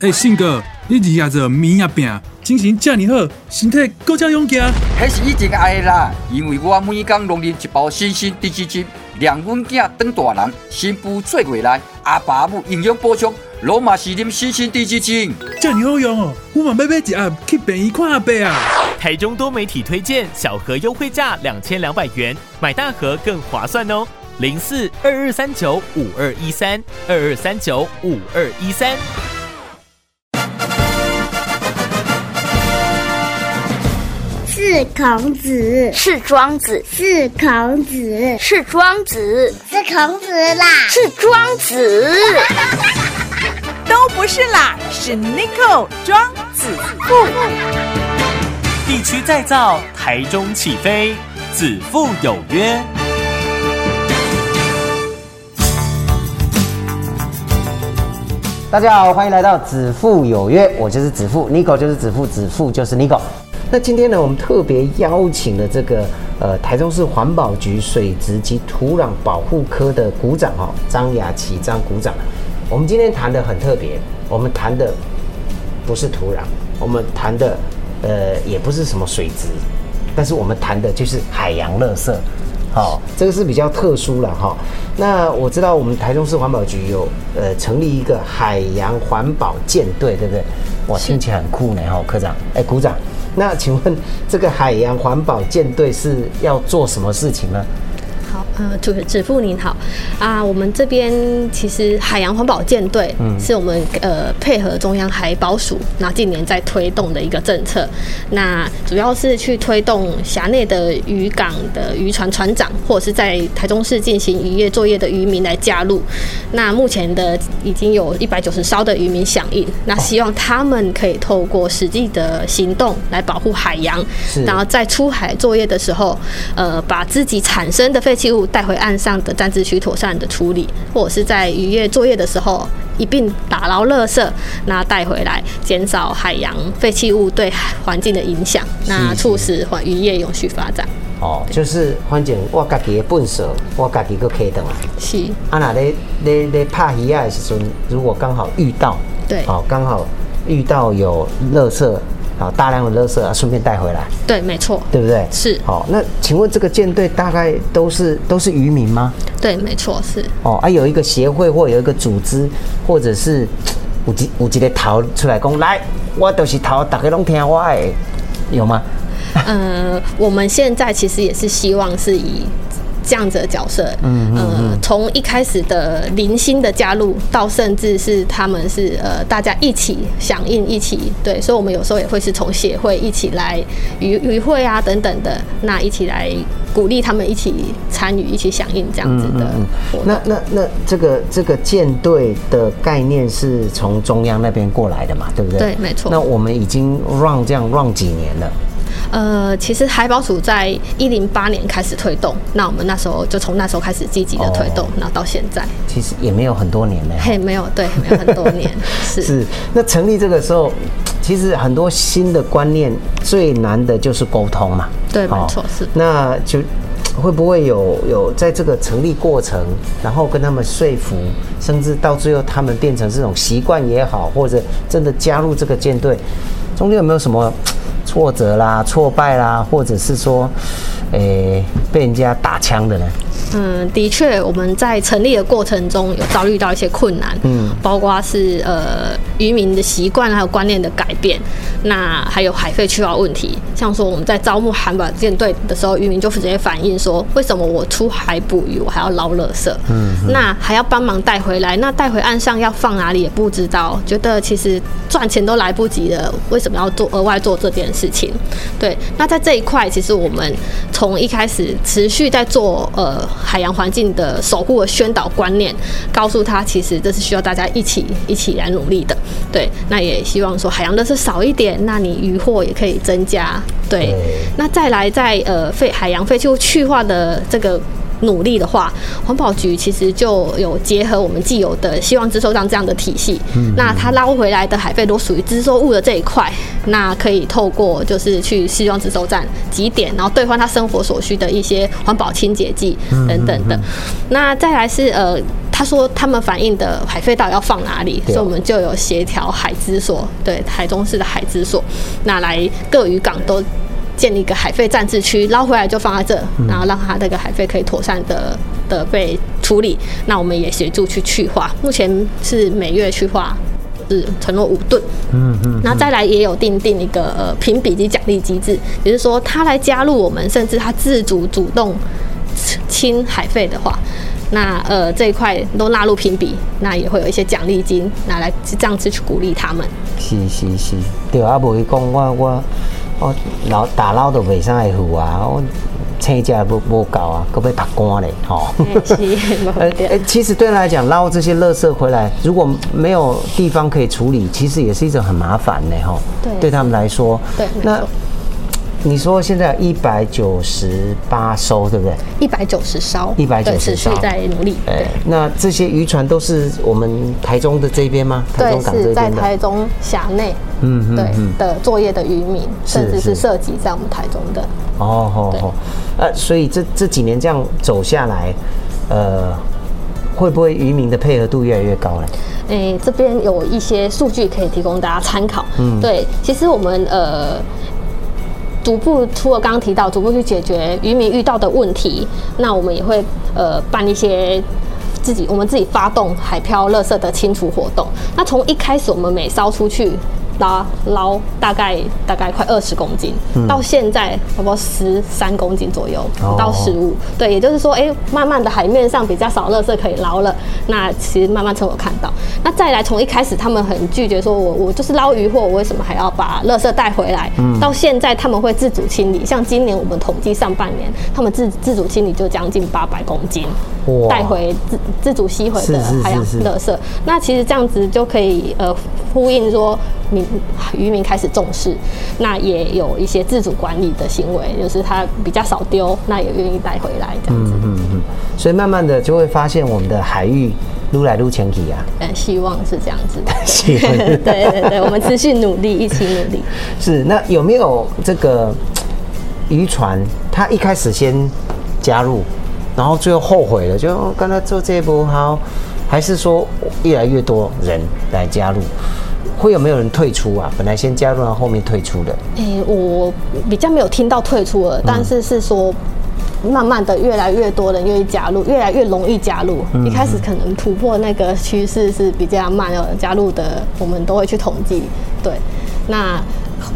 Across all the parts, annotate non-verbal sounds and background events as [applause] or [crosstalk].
哎，信哥，你日夜做面也饼，精神这么好，身体更加勇健。迄是以前爱的啦，因为我每天拢啉一包新鲜低脂精，让阮囝当大人，新妇做过来，阿爸母营养补充，罗马是啉新鲜低脂精。这么好用哦，我嘛要买一盒去便宜看阿伯啊。台中多媒体推荐，小盒优惠价两千两百元，买大盒更划算哦。零四二二三九五二一三二二三九五二一三。是孔子，是庄子，是孔子，是庄子，是孔子啦，是庄子，[laughs] 都不是啦，是 n i c o 庄子富。地区再造，台中起飞，子父有约。大家好，欢迎来到子父有约，我就是子父，Nico 就是子父，子父就是 Nico。那今天呢，我们特别邀请了这个呃台中市环保局水质及土壤保护科的股长哈张雅琪张股长。我们今天谈的很特别，我们谈的不是土壤，我们谈的呃也不是什么水质，但是我们谈的就是海洋垃圾。好，这个是比较特殊了哈。那我知道我们台中市环保局有呃成立一个海洋环保舰队，对不对？哇，听起来很酷呢哈，科长，哎，股长。那请问这个海洋环保舰队是要做什么事情呢？好，呃，主指父您好。啊，我们这边其实海洋环保舰队是我们呃配合中央海保署，那近年在推动的一个政策，那主要是去推动辖内的渔港的渔船船长，或者是在台中市进行渔业作业的渔民来加入。那目前的已经有一百九十艘的渔民响应，那希望他们可以透过实际的行动来保护海洋，然后在出海作业的时候，呃，把自己产生的废弃物带回岸上的暂置区妥善的处理，或者是在渔业作业的时候一并打捞垃圾，那带回来，减少海洋废弃物对环境的影响，那促使环渔业永续发展。哦，就是反正我家己的粪扫，我家己个可以等来。是。啊，那咧咧咧拍鱼啊的时阵，如果刚好遇到，对，哦刚好遇到有垃圾。好，大量的垃圾啊，顺便带回来。对，没错，对不对？是。好，那请问这个舰队大概都是都是渔民吗？对，没错，是。哦，啊，有一个协会或有一个组织，或者是有几有几个逃出来讲，来，我都是逃，大家拢听我的，有吗？呃，我们现在其实也是希望是以。这样子的角色，嗯呃，从一开始的零星的加入，到甚至是他们是呃大家一起响应，一起对，所以我们有时候也会是从协会一起来与与会啊等等的，那一起来鼓励他们一起参与，一起响应这样子的。那那那这个这个舰队的概念是从中央那边过来的嘛，对不对？对，没错。那我们已经 run 这样 run 几年了？呃，其实海保署在一零八年开始推动，那我们那时候就从那时候开始积极的推动，那到现在其实也没有很多年了。嘿，没有，对，没有很多年。[laughs] 是是，那成立这个时候，其实很多新的观念最难的就是沟通嘛。对，没错，是。那就会不会有有在这个成立过程，然后跟他们说服，甚至到最后他们变成这种习惯也好，或者真的加入这个舰队，中间有没有什么？挫折啦，挫败啦，或者是说，诶，被人家打枪的呢？嗯，的确，我们在成立的过程中有遭遇到一些困难，嗯，包括是呃渔民的习惯还有观念的改变，那还有海费去化问题。像说我们在招募海保舰队的时候，渔民就直接反映说，为什么我出海捕鱼，我还要捞垃圾？嗯，那还要帮忙带回来，那带回岸上要放哪里也不知道，觉得其实赚钱都来不及了，为什么要做额外做这件事情？对，那在这一块，其实我们从一开始持续在做呃。海洋环境的守护和宣导观念，告诉他其实这是需要大家一起一起来努力的。对，那也希望说海洋的是少一点，那你渔获也可以增加。对，那再来在呃废海洋废弃物去化的这个。努力的话，环保局其实就有结合我们既有的希望支收站这样的体系。嗯，那它捞回来的海废都属于支收物的这一块，那可以透过就是去希望支收站几点，然后兑换他生活所需的一些环保清洁剂等等的。那再来是呃。他说他们反映的海废到底要放哪里，所以我们就有协调海资所，对台中市的海资所，那来各渔港都建立一个海废暂置区，捞回来就放在这，嗯然后让它这个海废可以妥善的的被处理。那我们也协助去去化，目前是每月去化。是承诺五吨，嗯嗯，然后再来也有定定一个呃评比及奖励机制，也就是说他来加入我们，甚至他自主主动清海费的话，那呃这一块都纳入评比，那也会有一些奖励金拿来这样子去鼓励他们。是是是，对啊，无伊讲我我我老打捞都袂啥会付啊，我车价不不高啊，搁要拍官嘞，吼。是，呃呃，[laughs] 其实对他来讲，捞这些垃圾回来，如果没有地方可以处理，其实也是一种很麻烦的吼。对对他们来说，对那错你说现在一百九十八艘，对不对？一百九十艘，一百九十艘持续艘在努力。哎对，那这些渔船都是我们台中的这边吗？台对中，港这是在。台中辖内，嗯嗯对嗯的作业的渔民，甚至是是涉及在我们台中的。哦哦对哦，呃，所以这这几年这样走下来，呃，会不会渔民的配合度越来越高呢？诶、这边有一些数据可以提供大家参考。嗯，对，其实我们呃。逐步除了刚刚提到，逐步去解决渔民遇到的问题，那我们也会呃办一些自己我们自己发动海漂垃圾的清除活动。那从一开始我们每烧出去捞捞大概大概快二十公斤，到现在差不多十三公斤左右，哦到十五。对，也就是说，哎、慢慢的海面上比较少垃圾可以捞了。那其实慢慢才有看到。那再来，从一开始他们很拒绝说我我就是捞鱼货，我为什么还要把垃圾带回来？到现在他们会自主清理，像今年我们统计上半年，他们自自主清理就将近八百公斤哇带回自自主吸回的海洋垃圾。那其实这样子就可以呃呼应说民渔民开始重视，那也有一些自主管理的行为，就是他比较少丢，那也愿意带回来这样子。嗯嗯，所以慢慢的就会发现我们的海域撸来撸前体啊，呃，希望是这样子的。[laughs] 希望 [laughs] 对对对，我们持续努力，一起努力。[laughs] 是那有没有这个渔船，他一开始先加入，然后最后后悔了，就哦刚才做这步好，还是说越来越多人来加入？会有没有人退出啊？本来先加入，然后后面退出的。诶、我比较没有听到退出了，但是是说。慢慢的，越来越多人愿意加入，越来越容易加入。一开始可能突破那个趋势是比较慢的，加入的我们都会去统计。对，那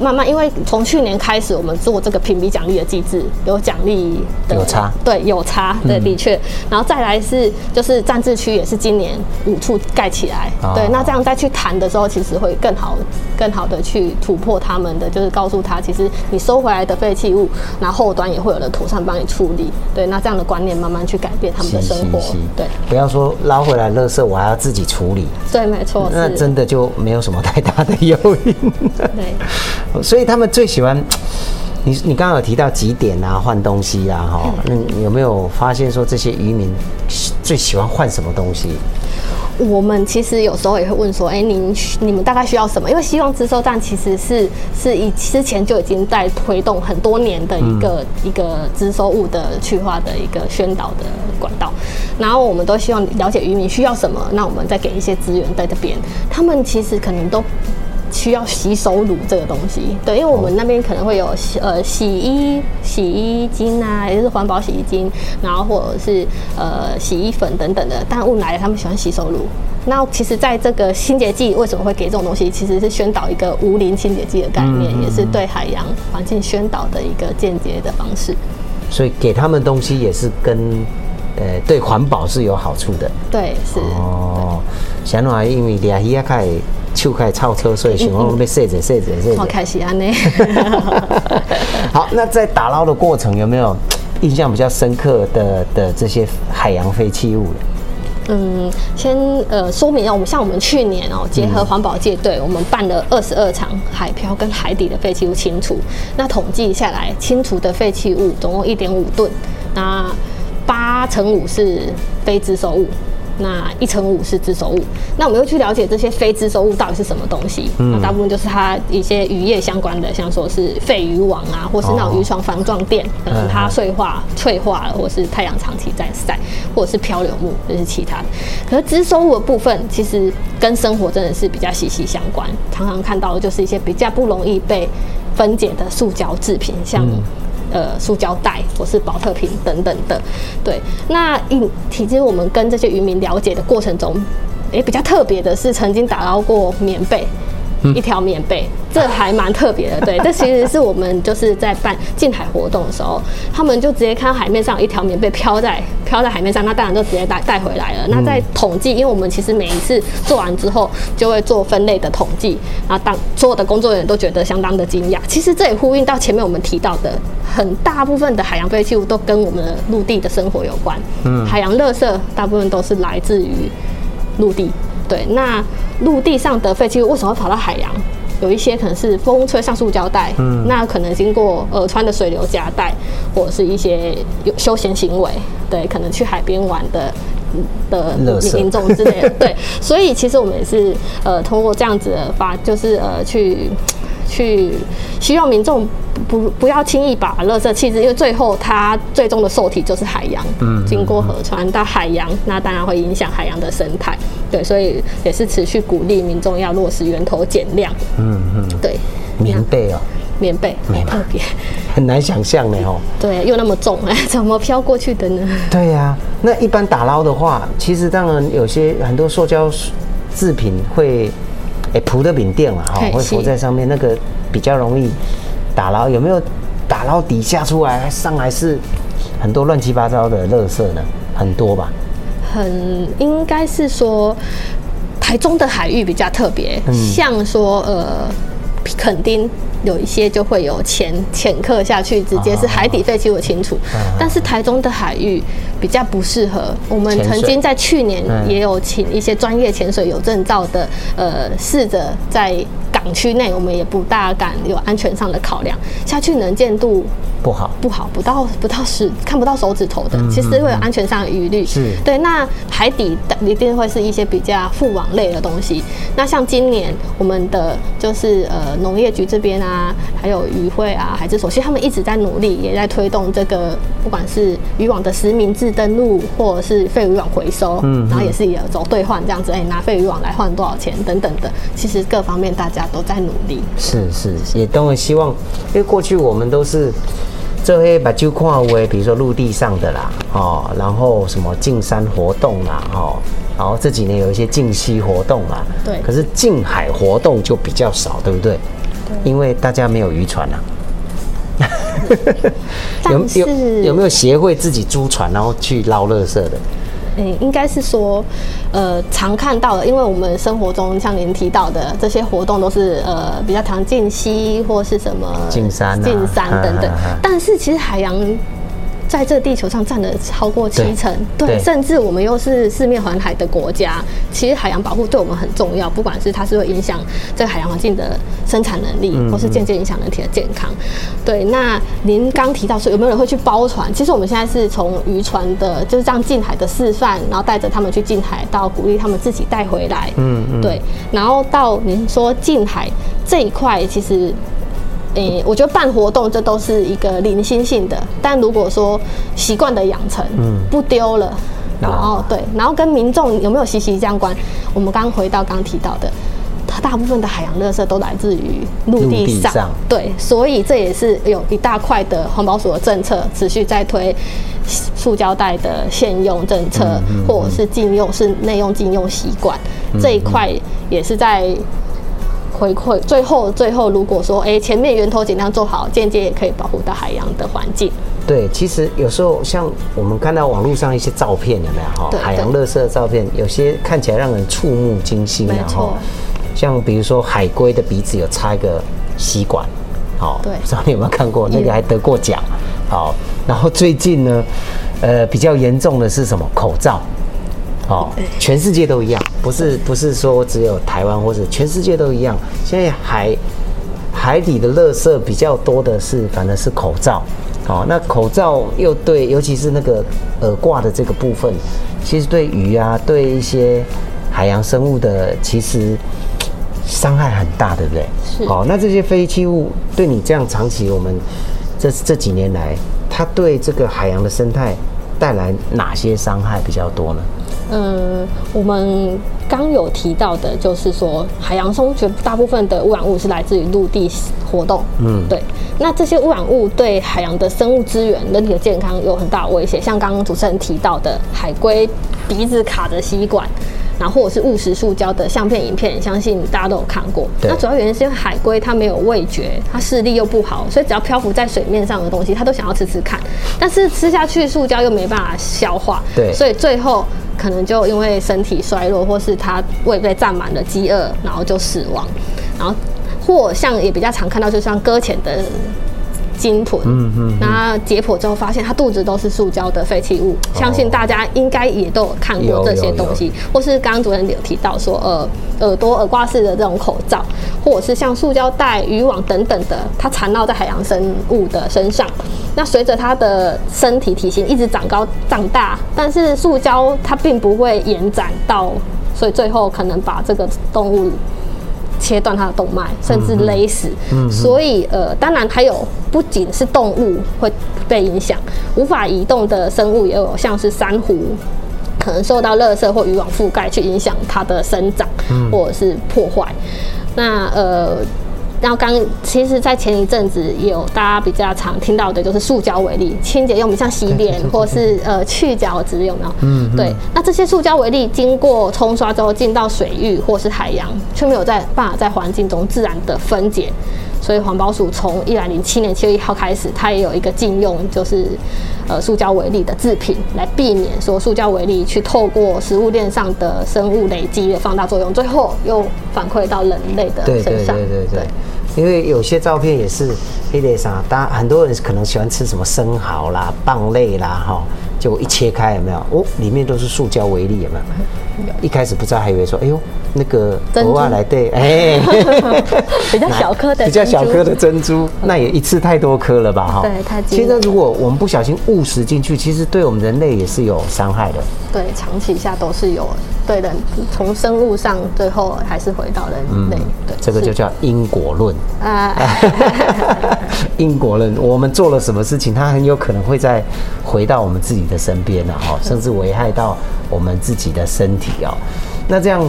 慢慢，因为从去年开始，我们做这个评比奖励的机制，有奖励的有差。对，有差，对，的确。然后再来是就是战治区也是今年五处盖起来，哦。对，那这样再去谈的时候，其实会更好、更好的去突破他们的，就是告诉他，其实你收回来的废弃物，那后后端也会有人妥善帮你处理，对，那这样的观念慢慢去改变他们的生活。对，不要说捞回来垃圾我还要自己处理，对，没错，那真的就没有什么太大的诱因。对。所以他们最喜欢你，你刚刚有提到几点啊，换东西啊，哈，那你有没有发现说这些渔民最喜欢换什么东西？我们其实有时候也会问说，哎、您需你们大概需要什么？因为希望资收站其实是是以之前就已经在推动很多年的一个、一个支收物的去化的一个宣导的管道，然后我们都希望了解渔民需要什么，那我们再给一些资源在这边。他们其实可能都。需要洗手乳这个东西，对，因为我们那边可能会有洗呃洗衣洗衣精啊，也就是环保洗衣精，然后或者是呃洗衣粉等等的。但问来了，他们喜欢洗手乳。那其实，在这个清洁剂为什么会给这种东西，其实是宣导一个无磷清洁剂的概念，也是对海洋环境宣导的一个间接的方式。所以给他们东西也是跟呃对环保是有好处的对，是。哦。想话因为掠鱼啊，开手开超车，所以想讲要洗者洗者洗者。好开心安呢。[laughs] 好，那在打捞的过程有没有印象比较深刻的的这些海洋废弃物？嗯，先呃说明一下，我们像我们去年哦、结合环保界队，我们办了二十二场海漂跟海底的废弃物清除。那统计下来，清除的废弃物总共一点五吨，那八乘五是非自收物，那一成五是自收物。那我们又去了解这些非自收物到底是什么东西？那大部分就是它一些渔业相关的，像说是废渔网啊，或是那种渔船防撞垫，可能它碎化、脆化了，或是太阳长期在晒，或者是漂流木，这是其他的。可是自收物的部分，其实跟生活真的是比较息息相关。常常看到的就是一些比较不容易被分解的塑胶制品，像。呃，塑胶袋或是保特瓶等等的，对。那一其实我们跟这些渔民了解的过程中，诶，比较特别的是曾经打捞过棉被。一条棉被，这还蛮特别的。对，这其实是我们就是在办近海活动的时候，他们就直接看到海面上有一条棉被飘在飘在海面上，那当然就直接带带回来了。那在统计，因为我们其实每一次做完之后就会做分类的统计，然后当所有的工作人员都觉得相当的惊讶。其实这也呼应到前面我们提到的，很大部分的海洋废弃物都跟我们的陆地的生活有关。嗯，海洋垃圾大部分都是来自于陆地。对，那陆地上的废弃物为什么会跑到海洋？有一些可能是风吹上塑胶袋，嗯，那可能经过呃川的水流夹带，或者是一些有休闲行为，对，可能去海边玩的的民众之类的，对，[laughs] 所以其实我们也是呃通过这样子的发，就是呃去。去希望民众不不要轻易把垃圾弃置，因为最后它最终的受体就是海洋，嗯，经过河川到海洋，那当然会影响海洋的生态，对，所以也是持续鼓励民众要落实源头减量，嗯嗯，对，棉被哦，棉被，特别 [laughs] 很难想象呢哦，对，又那么重，哎，[laughs] 怎么飘过去的呢？对呀，那一般打捞的话，其实当然有些很多塑胶制品会。哎，铺的饼垫嘛，哈，会浮在上面，那个比较容易打捞。有没有打捞底下出来上来是很多乱七八糟的垃圾呢？很多吧？很应该是说台中的海域比较特别，像说呃，垦丁。有一些就会有潜潜客下去，直接是海底废弃物清除。但是台中的海域比较不适合。我们曾经在去年也有请一些专业潜水有证照的，呃，试着在港区内，我们也不大敢有安全上的考量下去，能见度不好，不好，不到不到十看不到手指头的，其实会有安全上的疑虑。是对。那海底的一定会是一些比较覆网类的东西。那像今年我们的就是呃农业局这边啊。啊，还有渔会啊，海之所，其实他们一直在努力，也在推动这个，不管是渔网的实名制登录，或者是废渔网回收，嗯，然后也是有走兑换这样子，哎，拿废渔网来换多少钱等等的，其实各方面大家都在努力。是是，也都很希望，因为过去我们都是这些把旧矿为，比如说陆地上的啦，哦，然后什么进山活动啦，哦，然后这几年有一些近溪活动啦，对，可是近海活动就比较少，对不对？因为大家没有渔船啊，[laughs] 有有有没有协会自己租船然后去捞垃圾的？嗯，应该是说，呃，常看到的，因为我们生活中像您提到的这些活动都是呃比较常进溪或是什么进山、进山等等，但是其实海洋。在这地球上占了超过七成，对，甚至我们又是四面环海的国家，其实海洋保护对我们很重要，不管是它是会影响这个海洋环境的生产能力，或是间接影响人体的健康。对，那您刚提到说有没有人会去包船？其实我们现在是从渔船的就是这样近海的示范，然后带着他们去近海，到鼓励他们自己带回来。嗯嗯。对，然后到您说近海这一块，其实。诶，我觉得办活动这都是一个零星性的，但如果说习惯的养成，嗯，不丢了，然后对，然后跟民众有没有息息相关？我们刚回到刚提到的，它大部分的海洋垃圾都来自于陆地上，对，所以这也是有一大块的环保署的政策持续在推塑胶袋的限用政策，或者是禁用是内用禁用习惯这一块也是在。回馈最后，最后如果说，哎，前面源头尽量做好，间接也可以保护到海洋的环境。对，其实有时候像我们看到网络上一些照片，有没有哈？海洋垃圾的照片，有些看起来让人触目惊心。然后。像比如说海龟的鼻子有插一个吸管，好，对，不知道你有没有看过？那个还得过奖。好，然后最近呢，呃，比较严重的是什么？口罩。哦，全世界都一样，不是不是说只有台湾或者全世界都一样。现在海海底的垃圾比较多的是，反正是口罩，哦，那口罩又对，尤其是那个耳挂的这个部分，其实对鱼啊，对一些海洋生物的，其实伤害很大，对不对？是好、那这些废弃物对你这样长期，我们这这几年来，它对这个海洋的生态带来哪些伤害比较多呢？嗯，我们刚有提到的，就是说海洋中绝大部分的污染物是来自于陆地活动。嗯，对。那这些污染物对海洋的生物资源、人体的健康有很大的威胁。像刚刚主持人提到的，海龟鼻子卡着吸管。然后或者是误食塑胶的相片、影片，相信大家都有看过。那主要原因是因为海龟它没有味觉，它视力又不好，所以只要漂浮在水面上的东西，它都想要吃吃看。但是吃下去塑胶又没办法消化，对所以最后可能就因为身体衰弱，或是他胃被占满了饥饿，然后就死亡。然后或像也比较常看到，就像搁浅的鲸豚，嗯嗯，那解剖之后发现它肚子都是塑胶的废弃物，相信大家应该也都有看过这些东西，或是刚刚主任有提到说，呃，耳朵耳挂式的这种口罩，或者是像塑胶袋、渔网等等的，它缠绕在海洋生物的身上。那随着它的身体体型一直长高长大，但是塑胶它并不会延展到，所以最后可能把这个动物切断它的动脉，甚至勒死。所以呃，当然还有不仅是动物会被影响，无法移动的生物也有，像是珊瑚。可能受到垃圾或渔网覆盖，去影响它的生长，或者是破坏。那呃，然后刚其实，在前一阵子也有大家比较常听到的，就是塑胶为例，清洁用品像洗脸或是呃去角质有没有？嗯，对。那这些塑胶为例，经过冲刷之后进到水域或是海洋，却没有在办法在环境中自然的分解。所以环保署从一百零七年七月一号开始，它也有一个禁用，就是呃塑胶为例的制品，来避免说塑胶为例去透过食物链上的生物累积的放大作用，最后又反馈到人类的对对身上。对对对。因为有些照片也是黑类啥，大家很多人可能喜欢吃什么生蚝啦、蚌类啦，哈，结果一切开有没有？哦，里面都是塑胶微粒，有没有？一开始不知道，还以为说，哎呦，那个珍珠偶尔来对，哎，[laughs] 比较小颗的 [laughs] 比较小颗的珍珠，那也一次太多颗了吧？哈，对太其实如果我们不小心误食进去，其实对我们人类也是有伤害的。对，长期下都是有对人从生物上，最后还是回到人类。对，这个就叫因果论。啊，[laughs] 因果论，我们做了什么事情，它很有可能会再回到我们自己的身边了哈，甚至危害到我们自己的身体哦。那这样，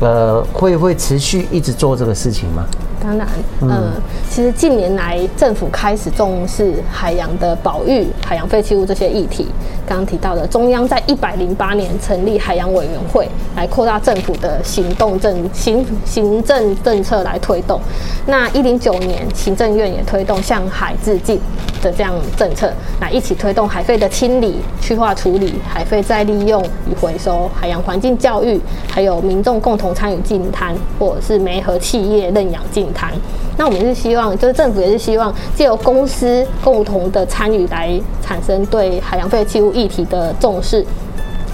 呃，会会持续一直做这个事情吗？当然，嗯，其实近年来政府开始重视海洋的保育、海洋废弃物这些议题。刚刚提到的，中央在一百零八年成立海洋委员会，来扩大政府的行动政行行政政策来推动。那一零九年，行政院也推动向海致敬的这样政策，来一起推动海废的清理、去化处理、海废再利用与回收、海洋环境教育，还有民众共同参与净滩，或者是煤和企业认养净滩。那我们是希望，就是政府也是希望借由公司共同的参与来产生对海洋废弃物议题的重视。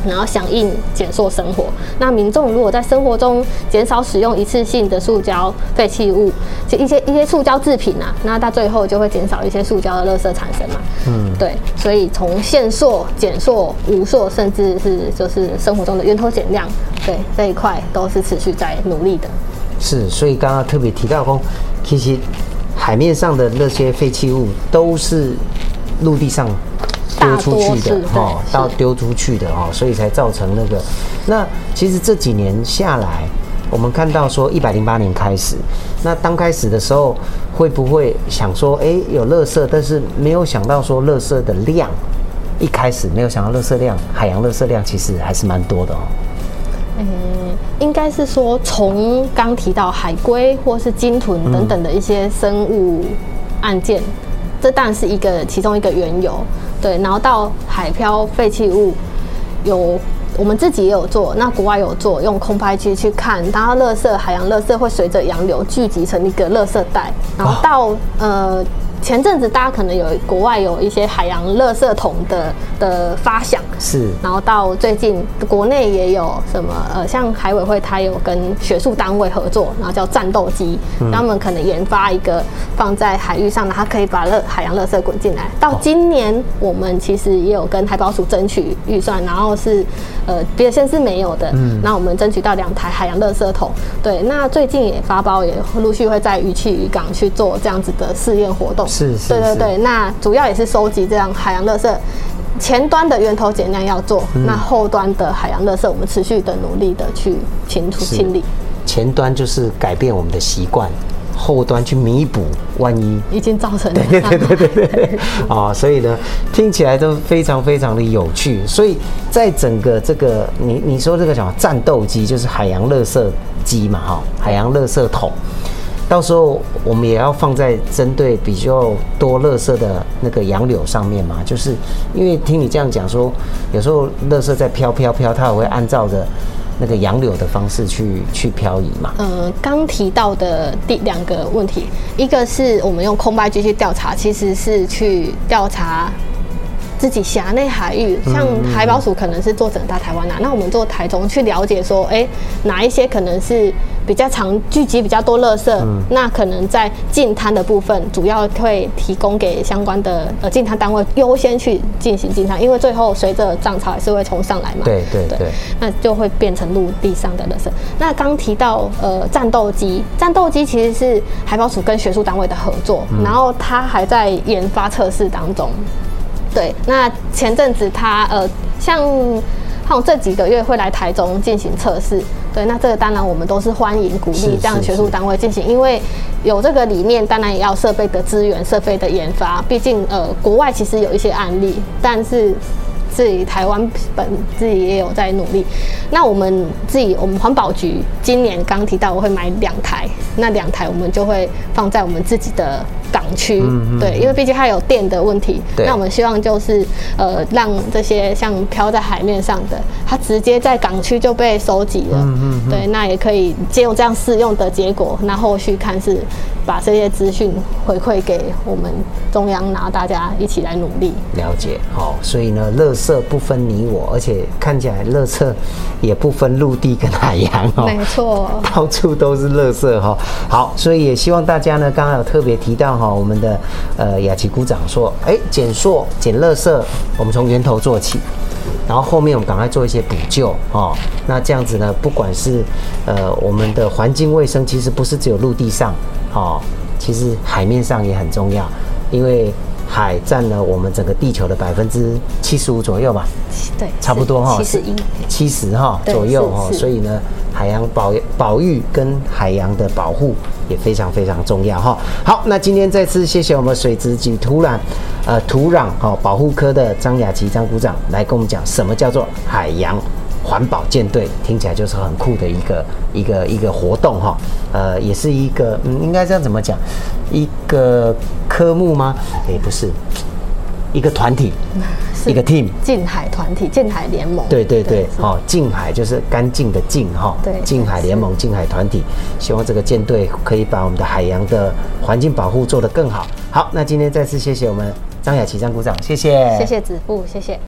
然后响应减塑生活。那民众如果在生活中减少使用一次性的塑胶废弃物，就一些一些塑胶制品啊，那到最后就会减少一些塑胶的垃圾产生嘛。嗯，对，所以从限塑、减塑、无塑，甚至是就是生活中的源头减量，对这一块都是持续在努力的。是，所以刚刚特别提到说，其实海面上的那些废弃物都是陆地上丢出去的哈，到丢出去的哦，所以才造成那个。那其实这几年下来，我们看到说一百零八年开始，那刚开始的时候会不会想说，哎，有垃圾，但是没有想到说垃圾的量，一开始没有想到垃圾量，海洋垃圾量其实还是蛮多的哦。嗯，应该是说从刚提到海龟或是鲸豚等等的一些生物案件，这当然是一个其中一个缘由。对，然后到海漂废弃物，有我们自己也有做，那国外有做，用空拍机去看，然后垃圾海洋垃圾会随着洋流聚集成一个垃圾袋，然后到、呃。前阵子大家可能有国外有一些海洋垃圾桶的的发想，是然后到最近国内也有什么呃，像海委会它有跟学术单位合作，然后叫战斗机，他们可能研发一个放在海域上的，它可以把热海洋垃圾滚进来。到今年我们其实也有跟海保署争取预算，然后是呃别的县市没有的，嗯，那我们争取到两台海洋垃圾桶。对，那最近也发包，也陆续会在渔区渔港去做这样子的试验活动。是是是对对对，那主要也是收集这样海洋垃圾。前端的源头减量要做，那后端的海洋垃圾，我们持续的努力的去清除清理，前端就是改变我们的习惯，后端去弥补万一。已经造成对对对对对对，啊，所以呢，听起来都非常非常的有趣。所以在整个这个，你你说这个什么战斗机，就是海洋垃圾机嘛，哈，海洋垃圾桶。到时候我们也要放在针对比较多垃圾的那个杨柳上面嘛，就是因为听你这样讲说，有时候垃圾在飘飘飘，它也会按照着那个杨柳的方式去去漂移嘛。呃，刚提到的第两个问题，一个是我们用空白机去调查，其实是去调查自己辖内海域，像海保署可能是做整大台湾啊，那我们做台中去了解说，哎、哪一些可能是比较常聚集比较多垃圾，那可能在近滩的部分，主要会提供给相关的呃进滩单位优先去进行进滩，因为最后随着涨潮还是会冲上来嘛。对对对那就会变成陆地上的垃圾。那刚提到呃战斗机，战斗机其实是海保署跟学术单位的合作，然后它还在研发测试当中。对，那前阵子它呃像。像这几个月会来台中进行测试，对，那这个当然我们都是欢迎鼓励这样是学术单位进行，因为有这个理念，当然也要设备的资源、设备的研发。毕竟呃，国外其实有一些案例，但是自己台湾本自己也有在努力。那我们自己，我们环保局今年刚提到我会买两台，那两台我们就会放在我们自己的港区，对，因为毕竟它有电的问题。对那我们希望就是呃，让这些像漂在海面上的，它直接在港区就被收集了。嗯嗯对，那也可以借用这样试用的结果，那后续看是把这些资讯回馈给我们中央，然后大家一起来努力。了解，好、所以呢，乐色不分你我，而且看起来乐色也不分陆地跟海洋哦，没错。[laughs] 到处都是乐色哈、好，所以也希望大家呢，刚刚有特别提到哈、我们的呃雅琪股长说，哎，减塑、减垃圾，我们从源头做起。然后后面我们赶快做一些补救哦，那这样子呢，不管是呃我们的环境卫生，其实不是只有陆地上哦，其实海面上也很重要，因为海占了我们整个地球的百分之七十五左右吧，对，差不多哈，七十一。七十哈左右哈，所以呢，海洋保保育跟海洋的保护也非常非常重要哈。好，那今天再次谢谢我们水质及土壤呃土壤哈保护科的张雅琪张股长来跟我们讲什么叫做海洋。环保舰队听起来就是很酷的一个一个一个活动哈，呃，也是一个嗯，应该这样怎么讲？一个科目吗？也不是，一个团体，[laughs] 一个 team。近海团体、近海联盟。对对对，是哦，近海就是干净的近哈，对近海联盟、近海团体，希望这个舰队可以把我们的海洋的环境保护做得更好。好，那今天再次谢谢我们张雅琪张股长，谢谢，谢谢子富，谢谢。